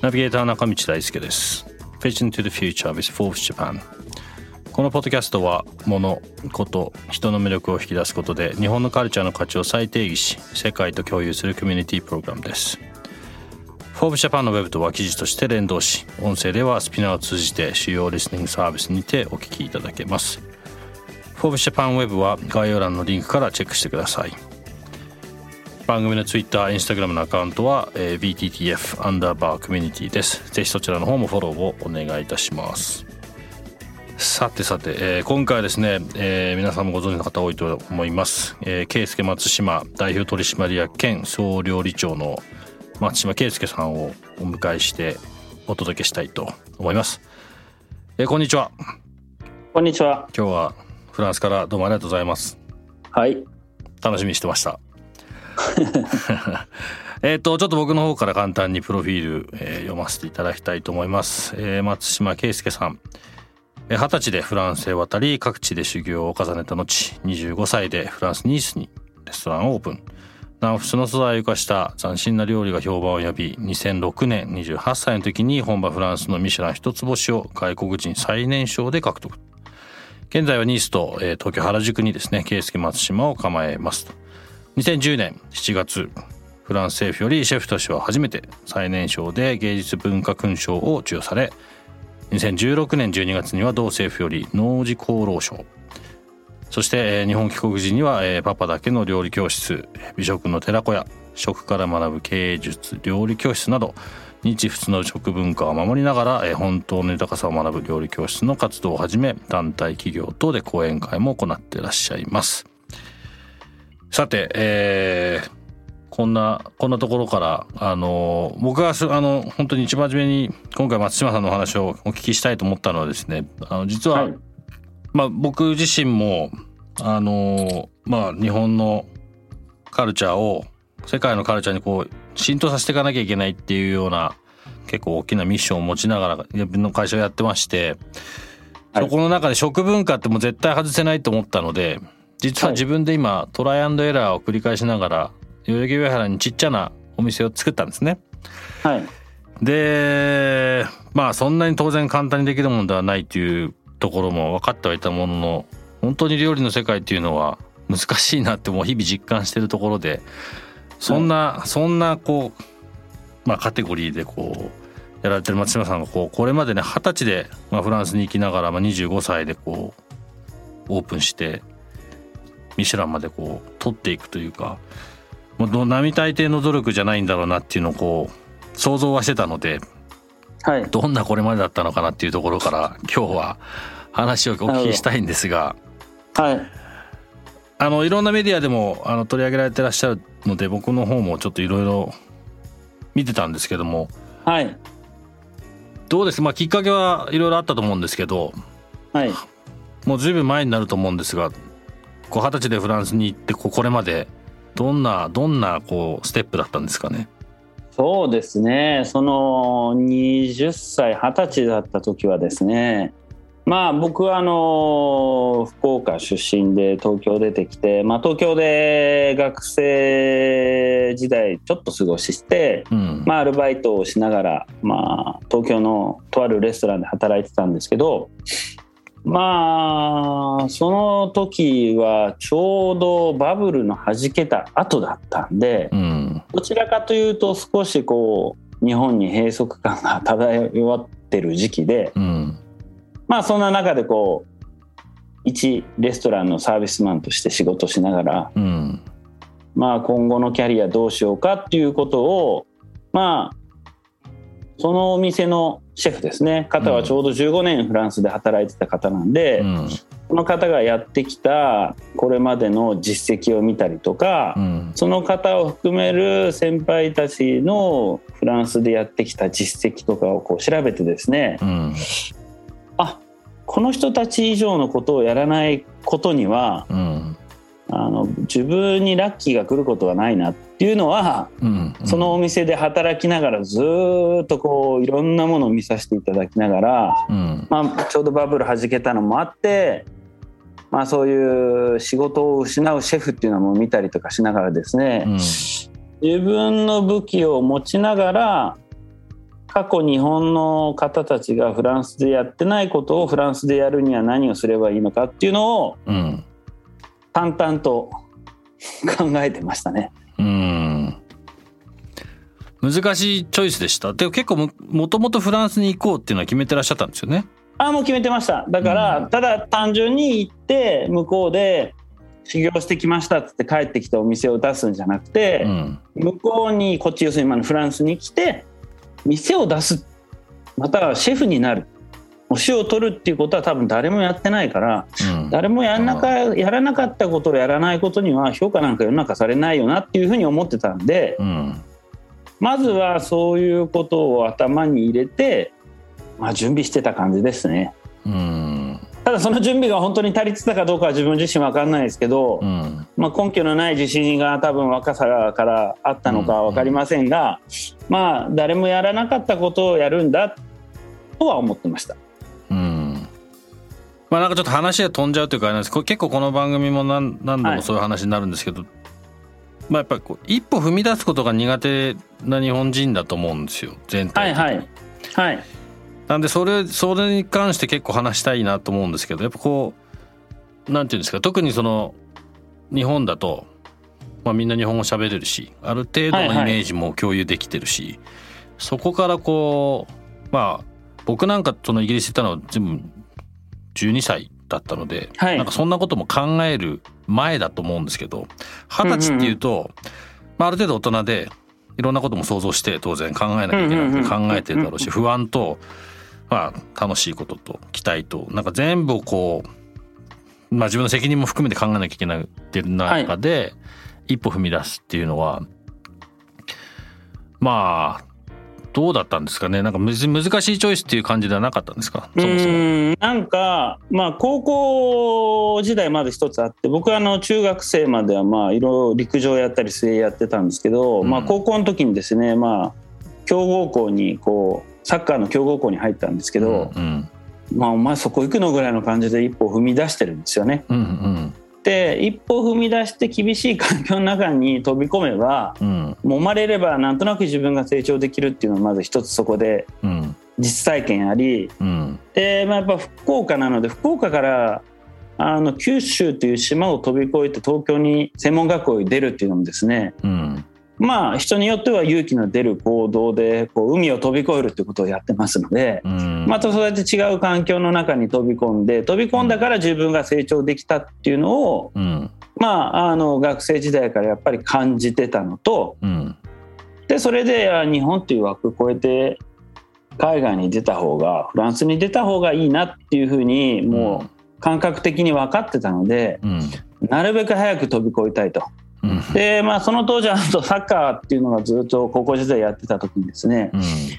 ナビゲーター中道大輔です。Vision to the Future with Forbes Japan このポッドキャストは物こと人の魅力を引き出すことで日本のカルチャーの価値を再定義し世界と共有するコミュニティプログラムです。 Forbes Japan のウェブとは記事として連動し音声ではスピナーを通じて主要リスニングサービスにてお聞きいただけます。 Forbes Japan ウェブは概要欄のリンクからチェックしてください。番組のツイッター、インスタグラムのアカウントは、えー、BTTF アンダーバーコミュニティです。ぜひそちらの方もフォローをお願いいたします。さてさて、えー、今回はですね、えー、皆さんもご存知の方多いと思います。えー、圭介松島代表取締役兼総料理長の松島圭介さんをお迎えしてお届けしたいと思います。えー、こんにちは。こんにちは。今日はフランスからどうもありがとうございます。はい。楽しみにしてました。えっとちょっと僕の方から簡単にプロフィール、えー、読ませていただきたいと思います、えー、松島圭介さん。二十歳でフランスへ渡り各地で修行を重ねた後25歳でフランスニースにレストランをオープン。南仏の素材を生かした斬新な料理が評判を呼び2006年28歳の時に本場フランスのミシュラン一つ星を外国人最年少で獲得。現在はニースと、えー、東京原宿にですね圭介松島を構えますと。2010年7月フランス政府よりシェフとしては初めて最年少で芸術文化勲章を授与され2016年12月には同政府より農事功労賞。そして日本帰国時にはパパだけの料理教室美食の寺子屋食から学ぶ芸術料理教室など日仏の食文化を守りながら本当の豊かさを学ぶ料理教室の活動をはじめ団体企業等で講演会も行っていらっしゃいます。さて、えー、こんな、こんなところから、あの、僕が、あの、本当に一番初めに、今回松島さんのお話をお聞きしたいと思ったのはですね、あの、実は、はい、まあ、僕自身も、あの、まあ、日本のカルチャーを、世界のカルチャーにこう、浸透させていかなきゃいけないっていうような、結構大きなミッションを持ちながら、自分の会社をやってまして、そこの中で食文化ってもう絶対外せないと思ったので、実は自分で今、トライアンドエラーを繰り返しながら代々木上原にちっちゃなお店を作ったんですね。はい、でまあそんなに当然簡単にできるものではないというところも分かってはいたものの本当に料理の世界っていうのは難しいなってもう日々実感してるところでそんな、はい、そんなこうまあカテゴリーでこうやられてる松島さんがこうこれまでね二十歳で、まあ、フランスに行きながら、まあ、25歳でこうオープンしてミシュランまでこう取っていくというかもう並大抵の努力じゃないんだろうなっていうのをこう想像はしてたので、はい、どんなこれまでだったのかなっていうところから今日は話をお聞きしたいんですが、はい、あのいろんなメディアでもあの取り上げられてらっしゃるので僕の方もちょっといろいろ見てたんですけども、はい、どうです？まあきっかけはいろいろあったと思うんですけど、はい、もうずいぶん前になると思うんですがこう二十歳でフランスに行ってこれまでどんなどんなこうステップだったんですかね？そうですね。その20歳20歳だった時はですね。まあ僕はあの福岡出身で東京出てきて、まあ、東京で学生時代ちょっと過ごして、うん、まあ、アルバイトをしながら、まあ、東京のとあるレストランで働いてたんですけどまあその時はちょうどバブルの弾けた後だったんで、うん、どちらかというと少しこう日本に閉塞感が漂ってる時期で、うん、まあそんな中でこう一レストランのサービスマンとして仕事しながら、うん、まあ今後のキャリアどうしようかっていうことをまあそのお店のシェフですね。方はちょうど15年フランスで働いてた方なんで、うん、この方がやってきたこれまでの実績を見たりとか、うん、その方を含める先輩たちのフランスでやってきた実績とかをこう調べてですね、うん、あこの人たち以上のことをやらないことには、うん、あの自分にラッキーが来ることはないなっていうのは、うんうん、そのお店で働きながらずっとこういろんなものを見させていただきながら、うん、まあ、ちょうどバブルはじけたのもあって、まあ、そういう仕事を失うシェフっていうのも見たりとかしながらですね、うん、自分の武器を持ちながら過去日本の方たちがフランスでやってないことをフランスでやるには何をすればいいのかっていうのを、うん淡々と考えてましたね。うん。難しいチョイスでした。で結構ももともとフランスに行こうっていうのは決めてらっしゃったんですよね。あもう決めてました。だから、うん、ただ単純に行って向こうで修行してきましたっつって帰ってきたお店を出すんじゃなくて、うん、向こうにこっち要するに今のフランスに来て店を出す。またはシェフになる星を取るっていうことは多分誰もやってないから、うん、誰もやらなかやらなかったことをやらないことには評価なんか世の中されないよなっていうふうに思ってたんで、うん、まずはそういうことを頭に入れて、まあ、準備してた感じですね。うん。ただその準備が本当に足りてたかどうかは自分自身分かんないですけど、うん、まあ、根拠のない自信が多分若さからあったのか分かりませんが、まあ誰もやらなかったことをやるんだとは思ってました。まあなんかちょっと話が飛んじゃうというかあれなんです結構この番組も何何度もそういう話になるんですけど、はい、まあやっぱり一歩踏み出すことが苦手な日本人だと思うんですよ全体。はい、はい。はい、なんでそれそれに関して結構話したいなと思うんですけどやっぱこうなんていうんですか特にその日本だと、まあ、みんな日本語喋れるしある程度のイメージも共有できてるし、はいはい、そこからこうまあ僕なんかそのイギリス行ったのは全部12歳だったので、はい、なんかそんなことも考える前だと思うんですけど二十歳っていうと、まあ、ある程度大人でいろんなことも想像して当然考えなきゃいけなくて考えてるだろうし不安と、まあ、楽しいことと期待となんか全部をこう、まあ、自分の責任も含めて考えなきゃいけないっていう中で、一歩踏み出すっていうのはまあどうだったんですかね？なんか難しいチョイスっていう感じではなかったんですか？そもそも。なんかまあ高校時代まで一つあって僕はあの中学生まではまあいろいろ陸上やったり水泳やってたんですけど、うん、まあ高校の時にですねまあ強豪校にこうサッカーの強豪校に入ったんですけど、うんうん、まあお前そこ行くのぐらいの感じで一歩踏み出してるんですよね。うんうんって一歩踏み出して厳しい環境の中に飛び込めば、うん、揉まれればなんとなく自分が成長できるっていうのはまず一つそこで実体験あり、うん、で、まあ、やっぱ福岡なので福岡からあの九州という島を飛び越えて東京に専門学校に出るっていうのもですね、うん、まあ人によっては勇気の出る行動でこう海を飛び越えるってことをやってますので、うん、またそうやって違う環境の中に飛び込んで飛び込んだから自分が成長できたっていうのを、うん、まああの学生時代からやっぱり感じてたのと、うん、でそれで日本っていう枠を超えて海外に出た方がフランスに出た方がいいなっていうふうにもう感覚的に分かってたので、なるべく早く飛び越えたいと。でまあ、その当時はサッカーっていうのがずっと高校時代やってた時にですね、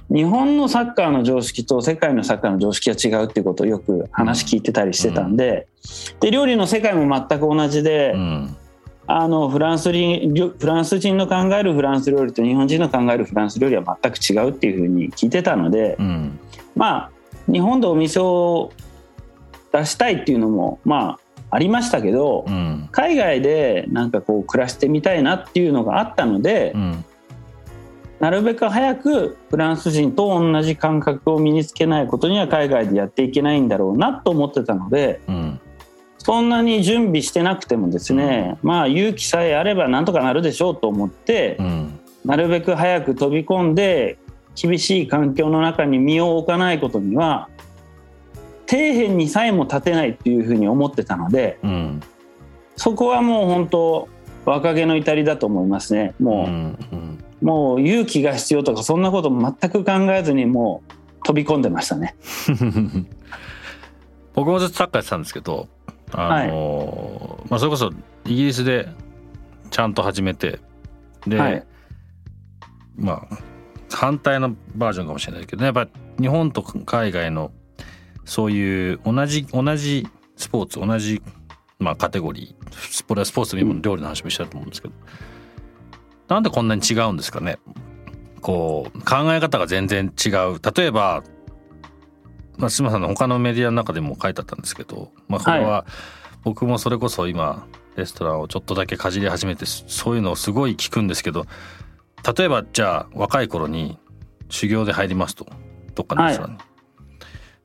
うん、日本のサッカーの常識と世界のサッカーの常識が違うっていうことをよく話聞いてたりしてたんでうん、で料理の世界も全く同じで、うん、あのフランスフランス人の考えるフランス料理と日本人の考えるフランス料理は全く違うっていうふうに聞いてたので、まあ日本でお店を出したいっていうのもまあありましたけど、うん、海外でなんかこう暮らしてみたいなっていうのがあったので、うん、なるべく早くフランス人と同じ感覚を身につけないことには海外でやっていけないんだろうなと思ってたので、うん、そんなに準備してなくてもですね、まあ勇気さえあればなんとかなるでしょうと思って、なるべく早く飛び込んで厳しい環境の中に身を置かないことには底辺にさえも立てないっていうふうに思ってたので、うん、そこはもう本当若気の至りだと思いますね。もう、うんうん、もう勇気が必要とかそんなこと全く考えずにもう飛び込んでましたね。僕もずっとサッカーやってたんですけどあのーはい、まあ、それこそイギリスでちゃんと始めてで、はい、まあ反対のバージョンかもしれないけど、ね、やっぱ日本と海外のそういう同じ同じスポーツ同じまあカテゴリー。スポーツでも料理の話もしたと思うんですけど、なんでこんなに違うんですかね？こう考え方が全然違う。例えば松島さんの他のメディアの中でも書いてあったんですけど、まあ、これは僕もそれこそ今レストランをちょっとだけかじり始めてそういうのをすごい聞くんですけど。例えばじゃあ若い頃に修行で入りますと。どっかのレストランに、はい、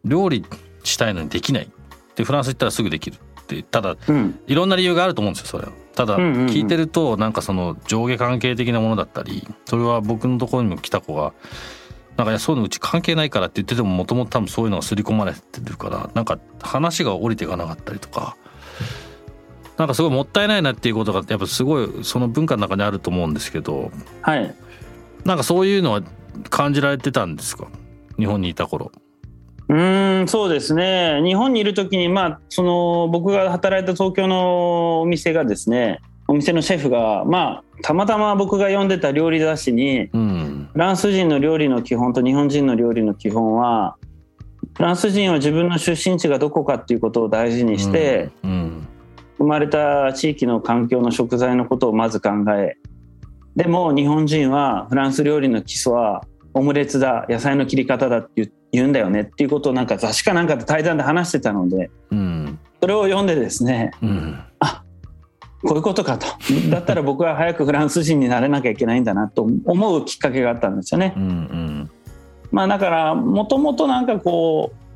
料理したいのにできない。でフランス行ったらすぐできる。ってただ、うん、いろんな理由があると思うんですよそれは。ただ聞いてるとなんかその上下関係的なものだったりそれは僕のところにも来た子がなんかいやそういうのうち関係ないからって言っててももともと多分そういうのが刷り込まれてるからなんか話が降りていかなかったりとかなんかすごいもったいないなっていうことがやっぱすごいその文化の中にあると思うんですけど、はい、なんかそういうのは感じられてたんですか？日本にいた頃。うんそうですね。日本にいる時に、まあ、その僕が働いた東京のお店がですねお店のシェフが、まあ、たまたま僕が読んでた料理雑誌に、うん、フランス人の料理の基本と日本人の料理の基本はフランス人は自分の出身地がどこかっていうことを大事にして、うん。うん、生まれた地域の環境の食材のことをまず考えでも日本人はフランス料理の基礎はオムレツだ野菜の切り方だって言うんだよねっていうことをなんか雑誌かなんかで対談で話してたので、うん、それを読んでですね、うん、あこういうことかと。だったら僕は早くフランス人になれなきゃいけないんだなと思うきっかけがあったんですよね。うんうん、まあだからもともとなんかこう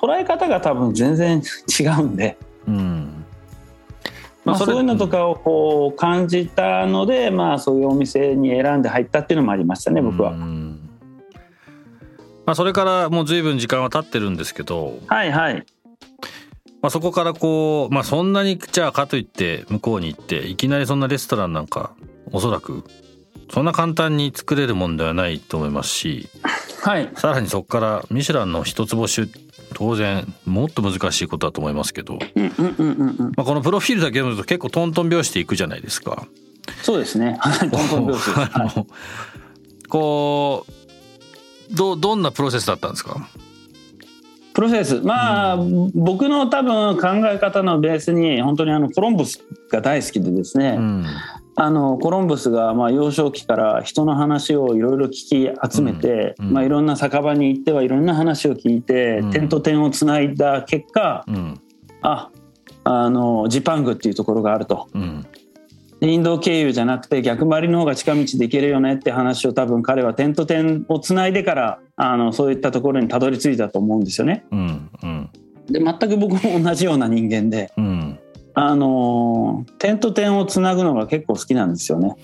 捉え方が多分全然違うんで、うん。まあ、そういうのとかをこう感じたので、まあ、そういうお店に選んで入ったっていうのもありましたね僕は。まあ、それからもう随分時間は経ってるんですけど、はいはいまあ、そこからこう、まあ、そんなにじゃあかといって向こうに行っていきなりそんなレストランなんかおそらくそんな簡単に作れるもんではないと思いますし、はい、さらにそこからミシュランの一つ星当然もっと難しいことだと思いますけど、まあ、このプロフィールだけ読むと結構トントン拍子でいくじゃないですか。そうですね。トントン拍子 はい、こうどどんなプロセスだったんですか？プロセス。まあ、うん、僕の多分考え方のベースに本当にあのコロンブスが大好きでですね、うん、あのコロンブスがまあ幼少期から人の話をいろいろ聞き集めて、うん、まあ、いろんな酒場に行ってはいろんな話を聞いて、点と点をつないだ結果、うん、ああのジパングっていうところがあると。インド経由じゃなくて逆回りの方が近道で行けるよねって話を多分彼は点と点をつないでからあのそういったところにたどり着いたと思うんですよね。うんうん、で全く僕も同じような人間で、うん、あの点と点をつなぐのが結構好きなんですよね。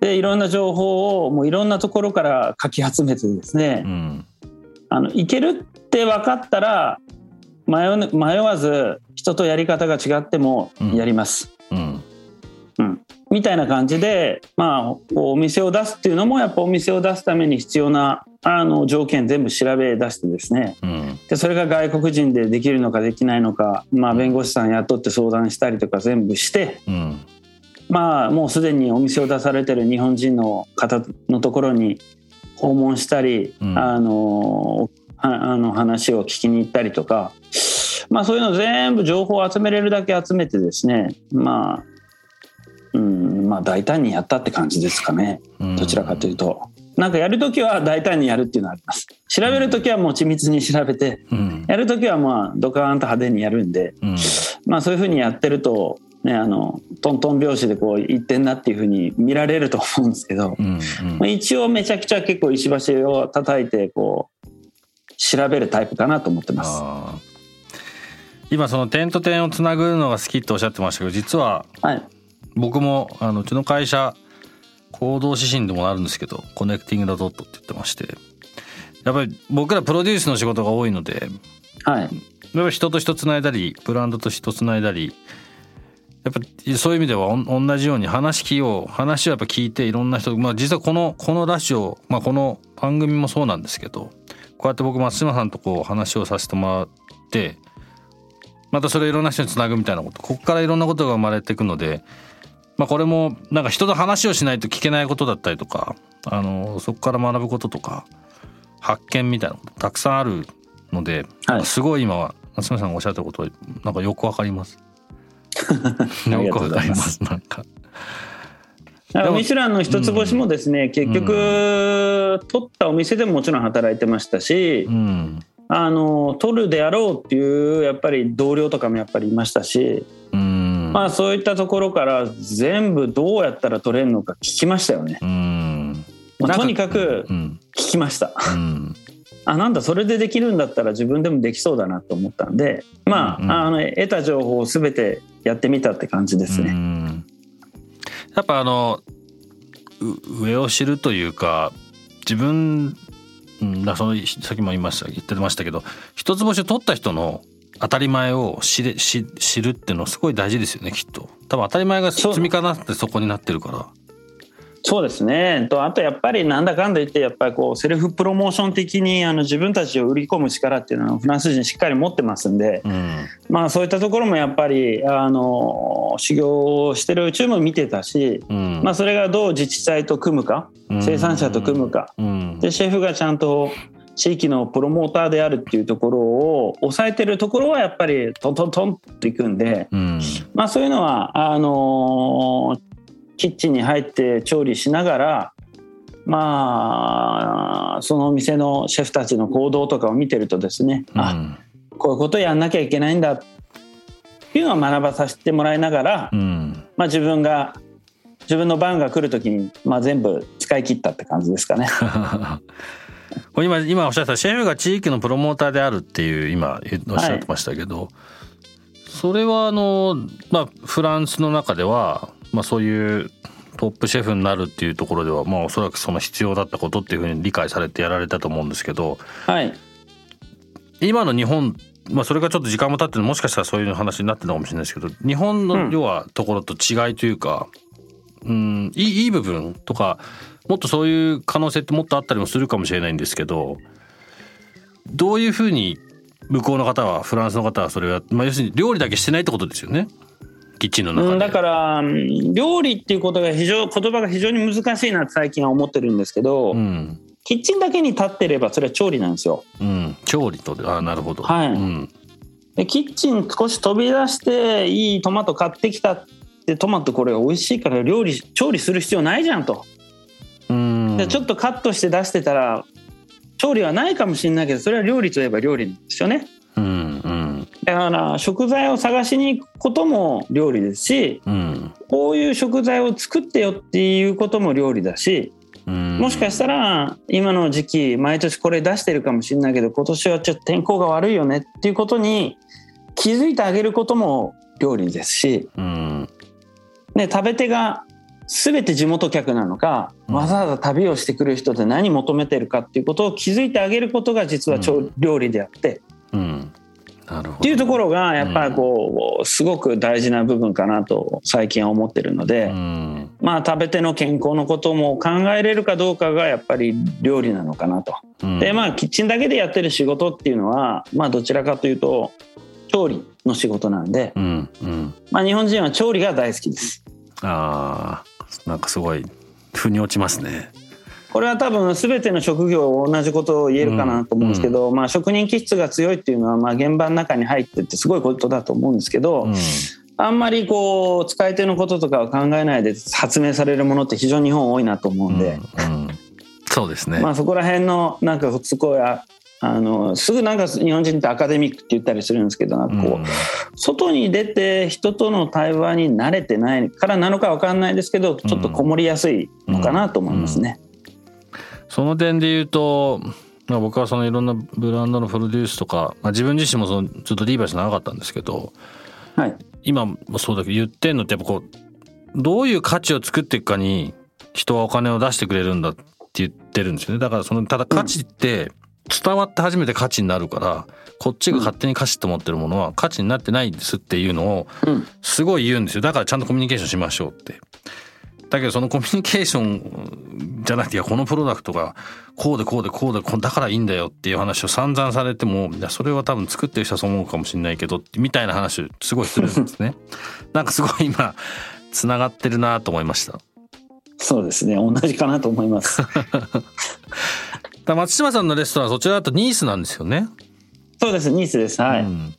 でいろんな情報をもういろんなところからかき集めてですね、うん、あのいけるって分かったら迷迷わず人とやり方が違ってもやります。うん、うん、みたいな感じで、まあ、お店を出すっていうのもやっぱお店を出すために必要なあの条件全部調べ出してですね、うん、でそれが外国人でできるのかできないのか、まあ、弁護士さん雇って相談したりとか全部して、うん、まあもうすでにお店を出されてる日本人の方のところに訪問したり、うん、あのあの話を聞きに行ったりとか、まあ、そういうの全部情報を集めれるだけ集めてですねまあうんまあ大胆にやったって感じですかね。どちらかというと。なんかやるときは大胆にやるっていうのはあります。調べるときはもう緻密に調べて、うん、やるときはまあドカーンと派手にやるんで、うん、まあそういうふうにやってると、ね、あのトントン拍子でこう言ってんなっていうふうに見られると思うんですけど、うんうん、まあ、一応めちゃくちゃ結構石橋を叩いてこう調べるタイプかなと思ってます。今その点と点をつなぐのが好きっておっしゃってましたけど実は僕もあのうちの会社行動指針でもあるんですけどコネクティング・ダ・ドットって言ってましてやっぱり僕らプロデュースの仕事が多いので、はい、やっぱり人と人つないだりブランドと人つないだりやっぱそういう意味では同じように話聞を話をやっぱ聞いていろんな人、まあ、実はこのこのラジオ、まあ、この番組もそうなんですけどこうやって僕松島さんとこう話をさせてもらってまたそれいろんな人につなぐみたいなことここからいろんなことが生まれていくのでまあこれもなんか人と話をしないと聞けないことだったりとかあのそこから学ぶこととか発見みたいなことたくさんあるので、はい、すごい今は夏目さんがおっしゃったことはなんかよくわかります。よくわかりますなんか。ミシュランの一つ星もですね、うん、結局、うん、取ったお店でももちろん働いてましたし、うん、あの取るであろうっていうやっぱり同僚とかもやっぱりいましたし、まあそういったところから全部どうやったら取れるのか聞きましたよね。まあ、とにかく聞きました。あなんだそれでできるんだったら自分でもできそうだなと思ったんでまあ,、あの得た情報を全てやってみたって感じですね。やっぱあの上を知るというか自分だそのさっきも言いました言ってましたけど一つ星を取った人の当たり前を知れ知知るっていうのはすごい大事ですよねきっと。多分当たり前が積み重なってそこになってるから。そうですね。とあとやっぱりなんだかんだ言ってやっぱりこうセルフプロモーション的にあの自分たちを売り込む力っていうのはフランス人しっかり持ってますんで、うん、まあそういったところもやっぱりあの修行をしてるうちも見てたし、うん、まあそれがどう自治体と組むか、生産者と組むか、でシェフがちゃんと地域のプロモーターであるっていうところを抑えてるところはやっぱりトントントンっていくんで、うん、まあそういうのはあのキッチンに入って調理しながらまあそのお店のシェフたちの行動とかを見てるとですね、うん、あこういうことやんなきゃいけないんだっていうのを学ばさせてもらいながら、うん、まあ、自分が自分の番が来る時に、まあ、全部使い切ったって感じですかね。今今おっしゃったシェフが地域のプロモーターであるっていう今おっしゃってましたけど、はい、それはあの、まあ、フランスの中ではまあ、そういうトップシェフになるっていうところでは、まあ、おそらくその必要だったことっていうふうに理解されてやられたと思うんですけど、はい、今の日本まあ、それがちょっと時間も経ってもしかしたらそういう話になってるのかもしれないですけど日本の要はところと違いというか、うん、いいいい部分とかもっとそういう可能性ってもっとあったりもするかもしれないんですけどどういうふうに向こうの方はフランスの方はそれは、まあ、要するに料理だけしてないってことですよね？キッチンの中で、だから料理っていうことが非常言葉が非常に難しいなって最近は思ってるんですけど、うん、キッチンだけに立ってればそれは調理なんですよ。うん、調理とあなるほど、はい、うん、でキッチン少し飛び出していいトマト買ってきたってトマトこれ美味しいから料理調理する必要ないじゃんと。うん。でちょっとカットして出してたら調理はないかもしれないけどそれは料理といえば料理なんですよね。うんうん。だから食材を探しに行くことも料理ですし、うん、こういう食材を作ってよっていうことも料理だし、うん、もしかしたら今の時期毎年これ出してるかもしれないけど今年はちょっと天候が悪いよねっていうことに気づいてあげることも料理ですし、うん、で食べ手が全て地元客なのか、わざわざ旅をしてくる人で何求めてるかっていうことを気づいてあげることが実は料理であって、うん。っていうところがやっぱりこうすごく大事な部分かなと最近は思ってるので、まあ食べての健康のことも考えれるかどうかがやっぱり料理なのかなと。でまあキッチンだけでやってる仕事っていうのはまあどちらかというと調理の仕事なんで、まあ日本人は調理が大好きです。あなんかすごい腑に落ちますね。これは多分全ての職業同じことを言えるかなと思うんですけど、うん、まあ、職人気質が強いっていうのはまあ現場の中に入ってってすごいことだと思うんですけど、うん、あんまりこう使い手のこととかを考えないで発明されるものって非常に日本多いなと思うんで、うん、そうですね、まあ、そこら辺のなんかすごいあのすぐなんか日本人ってアカデミックって言ったりするんですけどなんかこう、外に出て人との対話に慣れてないからなのか分かんないですけどちょっとこもりやすいのかなと思いますね。その点で言うと、まあ、僕はそのいろんなブランドのプロデュースとか、まあ、自分自身もそのずっとリーバイス長かったんですけど、はい、今もそうだけど言ってんのってやっぱこうどういう価値を作っていくかに人はお金を出してくれるんだって言ってるんですよね。だからそのただ価値って伝わって初めて価値になるから、こっちが勝手に価値と思ってるものは価値になってないですっていうのをすごい言うんですよ。だからちゃんとコミュニケーションしましょうって。だけどそのコミュニケーションじゃなくていやこのプロダクトがこうでこうでこうでだからいいんだよっていう話を散々されてもいやそれは多分作ってる人はそう思うかもしれないけどみたいな話すごいするんですね。なんかすごい今つながってるなと思いました。そうですね。同じかなと思います 松島さんのレストランそちらだとニースなんですよね。そうですニースです。はい、うん。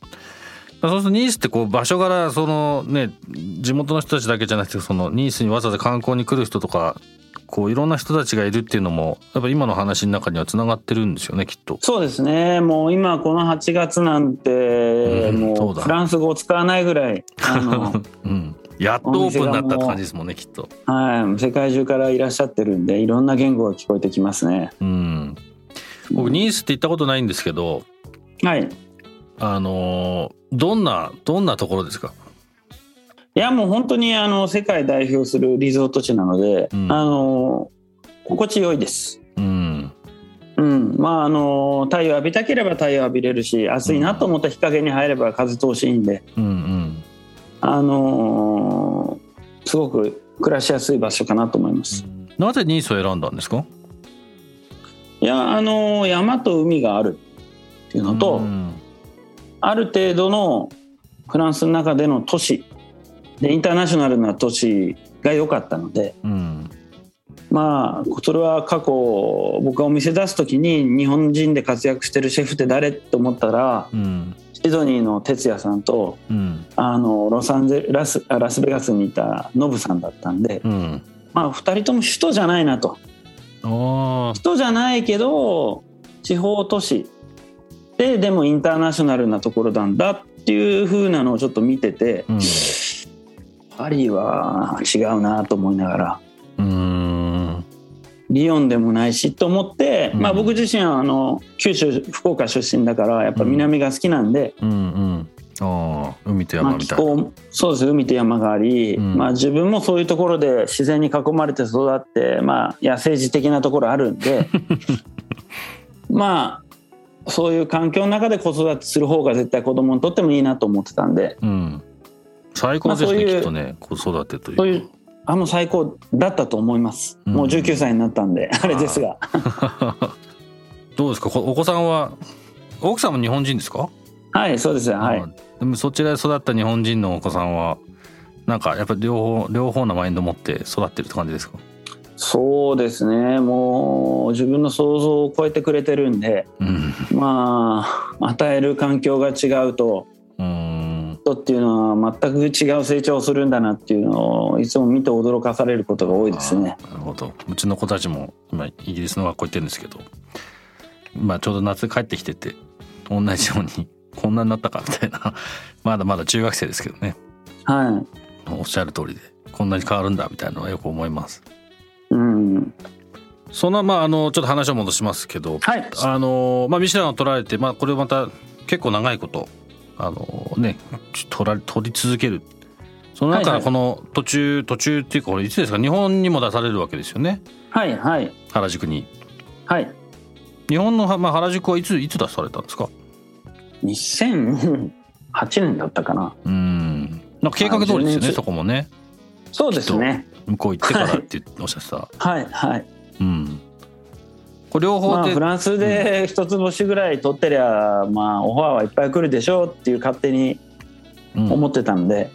そうするとニースってこう場所柄そのね地元の人たちだけじゃなくてそのニースにわざわざ観光に来る人とかこういろんな人たちがいるっていうのもやっぱ今の話の中にはつながってるんですよねきっと。そうですね。もう今この8月なんて、もうフランス語を使わないぐらいあの、うん、やっとオープンになったって感じですもんねきっと。はい世界中からいらっしゃってるんでいろんな言語が聞こえてきますね。うん。僕ニースって行ったことないんですけどはい。あのどんなどんなところですか？いやもう本当にあの世界代表するリゾート地なので、うん、あの心地よいです。うん、うん、まああの太陽浴びたければ太陽浴びれるし暑いなと思ったら日陰に入れば風通しいいんで、うんうん、あのー、すごく暮らしやすい場所かなと思います。なぜニースを選んだんですか？いやあのー、山と海があるっていうのと、うん、ある程度のフランスの中での都市でインターナショナルな都市が良かったので、うん、まあそれは過去僕がお店出す時に日本人で活躍してるシェフって誰と思ったら、うん、シドニーの哲也さんと、うん、あのロサンゼラスラスベガスにいたノブさんだったんで、まあ2人とも首都じゃないなと。首都じゃないけど地方都市。ででもインターナショナルなところなんだっていう風なのをちょっと見てて。パリは違うなと思いながら。うんリヨンでもないしと思って、まあ、僕自身はあの九州福岡出身だからやっぱ南が好きなんで、うんうん。あ海と山みたいな、まあ、そうです海と山があり、うん、まあ、自分もそういうところで自然に囲まれて育って、まあ、野生児的なところあるんで。まあそういう環境の中で子育てする方が絶対子供にとってもいいなと思ってたんで、うん、最高ですね、まあ、きっとね子育てというそういうあもう最高だったと思います、うん、もう19歳になったんであれですが。どうですか？お子さんは奥さんも日本人ですか？はいそうですはい。でもそちらで育った日本人のお子さんはなんかやっぱり両方両方のマインド持って育ってるって感じですか？そうですね。もう自分の想像を超えてくれてるんで、うん、まあ与える環境が違うと人っていうのは全く違う成長をするんだなっていうのをいつも見て驚かされることが多いですね。なるほどうちの子たちも今イギリスの学校行ってるんですけど、まあ、ちょうど夏帰ってきてて同じようにこんなになったかみたいなまだまだ中学生ですけどね。はい、おっしゃる通りでこんなに変わるんだみたいなのはよく思います。うん、そんなまああのちょっと話を戻しますけど、はい、あのまあミシュランを取られてまあこれまた結構長いことあのね取ら取り続ける。その中この途中、はい。はい、途中っていうかこれいつですか？日本にも出されるわけですよね。はいはい。原宿に。はい。日本の、まあ、原宿はいついつ出されたんですか？2008年だったかな。うん。なんか計画通りですよねそこもね。そうですね。向こう行ってからっておっしゃってた。はいはい。うんこれ両方で、まあ、フランスで一つ星ぐらい取ってりゃ、まあオファーはいっぱい来るでしょうっていう勝手に思ってたんで、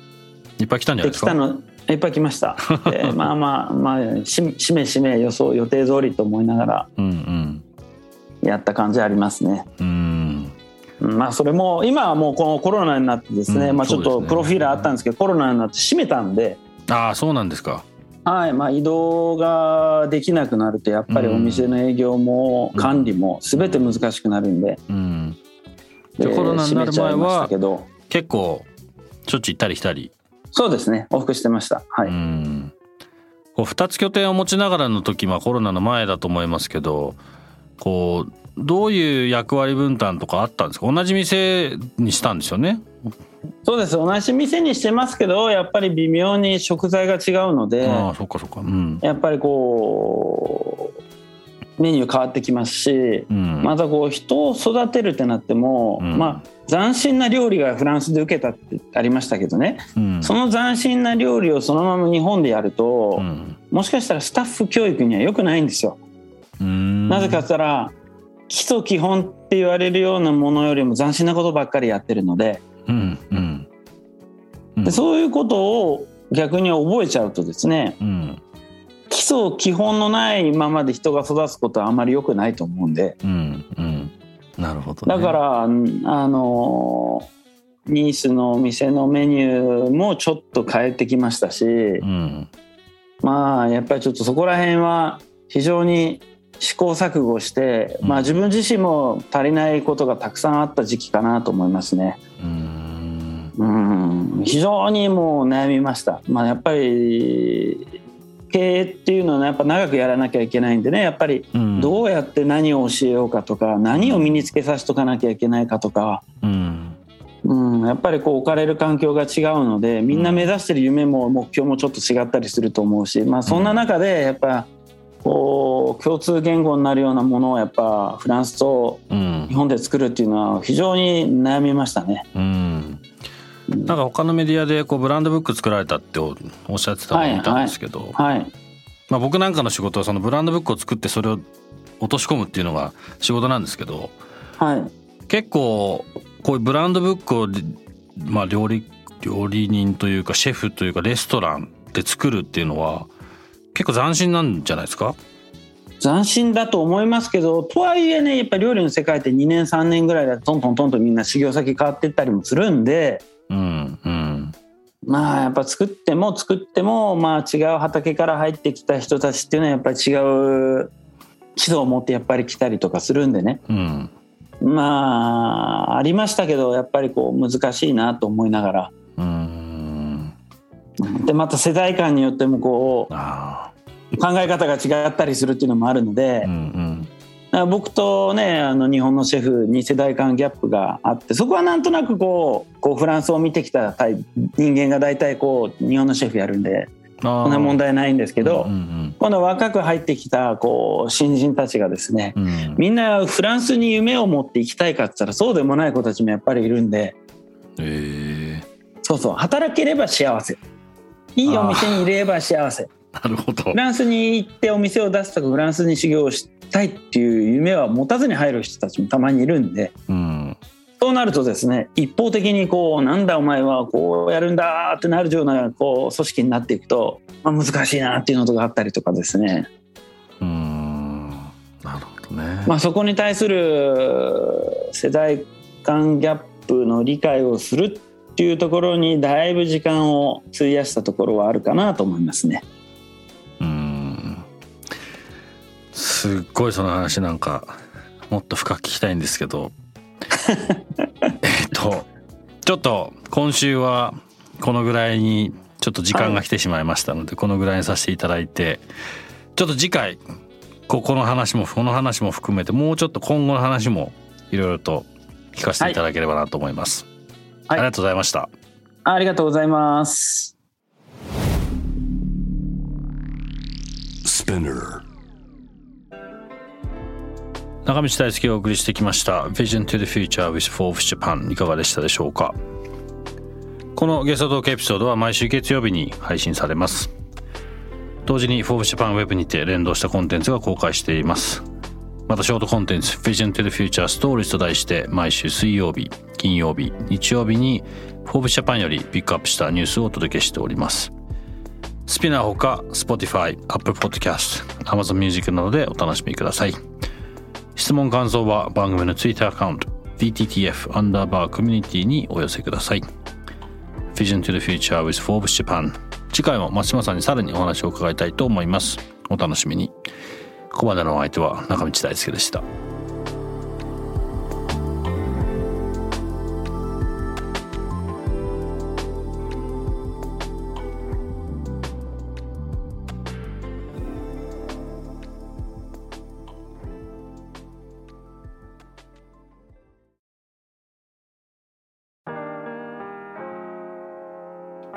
うん、いっぱい来たんじゃないですか？のいっぱい来ました。でまあまあまあししめしめ予想予定通りと思いながらやった感じありますね。うん。まあそれも今はもうこのコロナになってですね、うん、まあちょっとプロフィーラーあったんですけど、コロナになって閉めたんで。ああそうなんですかはいまあ、移動ができなくなるとやっぱりお店の営業も管理も全て難しくなるんで,、うん。でコロナになる前は結構しょっちゅう行ったり来たり。そうですね往復してました。はい。うん。こう2つ拠点を持ちながらの時、まあ、コロナの前だと思いますけどこうどういう役割分担とかあったんですか？同じ店にしたんですよね？そうです。同じ店にしてますけどやっぱり微妙に食材が違うのであそっかそっか、うん、やっぱりこうメニュー変わってきますし、うん、またこう人を育てるってなっても、うん、まあ斬新な料理がフランスで受けたってありましたけどね、その斬新な料理をそのまま日本でやると、もしかしたらスタッフ教育には良くないんですよ。なぜかっったら基礎基本って言われるようなものよりも斬新なことばっかりやってるので、うんうん、でそういうことを逆に覚えちゃうとですね、うん、基礎基本のないままで人が育つことはあまり良くないと思うんで、うんうん、なるほど、ね、だからあのニースの店のメニューもちょっと変えてきましたし、うん、まあやっぱりちょっとそこら辺は非常に試行錯誤して、まあ、自分自身も足りないことがたくさんあった時期かなと思いますね。うん。非常にもう悩みました。まあ、やっぱり経営っていうのは、ね、やっぱ長くやらなきゃいけないんでね。やっぱりどうやって何を教えようかとか、何を身につけさせとかなきゃいけないかとか、うん、うん、やっぱりこう置かれる環境が違うのでみんな目指してる夢も目標もちょっと違ったりすると思うし、まあ、そんな中でやっぱこう共通言語になるようなものをやっぱフランスと日本で作るっていうのは非常に悩みましたね。うん。なんか他のメディアでこうブランドブック作られたっておっしゃってたのを見たんですけど、はい、はい、まあ、僕なんかの仕事はそのブランドブックを作ってそれを落とし込むっていうのが仕事なんですけど、はい、結構こういうブランドブックを、まあ、料理料理人というかシェフというかレストランで作るっていうのは結構斬新なんじゃないですか？斬新だと思いますけどとはいえねやっぱり料理の世界って2年3年ぐらいだとトントントンとみんな修行先変わっていったりもするんで、うんうん、まあやっぱ作っても作ってもまあ違う畑から入ってきた人たちっていうのはやっぱり違う指導を持ってやっぱり来たりとかするんでね、うん、まあありましたけどやっぱりこう難しいなと思いながら。でまた世代間によってもこう考え方が違ったりするっていうのもあるので、うんうん、僕とねあの日本のシェフに世代間ギャップがあってそこはなんとなくこうこうフランスを見てきた人間が大体こう日本のシェフやるんでそんな問題ないんですけど、うんうん、今度若く入ってきたこう新人たちがですね、うん、みんなフランスに夢を持って行きたいかって言ったらそうでもない子たちもやっぱりいるんで、えー、そうそう。働ければ幸せいいお店にいれば幸せ。なるほど。フランスに行ってお店を出すとかフランスに修行したいっていう夢は持たずに入る人たちもたまにいるんで、うん、そうなるとですね一方的にこうなんだお前はこうやるんだってなるようなこう組織になっていくと、まあ、難しいなっていうのとかあったりとかですね。うん。なるほどね、まあ、そこに対する世代間ギャップの理解をするっていうところにだいぶ時間を費やしたところはあるかなと思いますね。うん。すっごいその話なんかもっと深く聞きたいんですけど。えっとちょっと今週はこのぐらいにちょっと時間が来てしまいましたので、このぐらいにさせていただいてちょっと次回ここの話もこの話も含めてもうちょっと今後の話もいろいろと聞かせていただければなと思います、はい、ありがとうございました。ありがとうございます。Spinner 中道大輔がお送りしてきました。Vision to the Future with Forbes Japan いかがでしたでしょうか？このゲストトークエピソードは毎週月曜日に配信されます。同時に Forbes Japan Web にて連動したコンテンツが公開していますまたショートコンテンツ Vision to the Future Stories と題して毎週水曜日金曜日日曜日に Forbes Japan よりピックアップしたニュースをお届けしております。スピナーほか Spotify、Apple Podcast、Amazon Music などでお楽しみください。質問感想は番組の Twitter アカウント VTTF アンダーバーコミュニティにお寄せください。Vision to the Future with Forbes Japan 次回も松島さんにさらにお話を伺いたいと思います。お楽しみに。ここまでのお相手は中道大輔でした。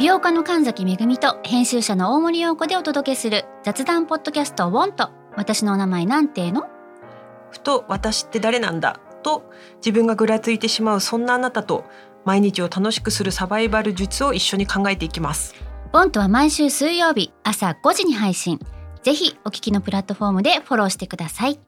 業家の神崎めぐみと編集者の大森洋子でお届けする雑談ポッドキャストウォンと私のお名前なんての？ふと私って誰なんだ？と自分がぐらついてしまうそんなあなたと毎日を楽しくするサバイバル術を一緒に考えていきます。ボントは毎週水曜日朝5時に配信。ぜひお聞きのプラットフォームでフォローしてください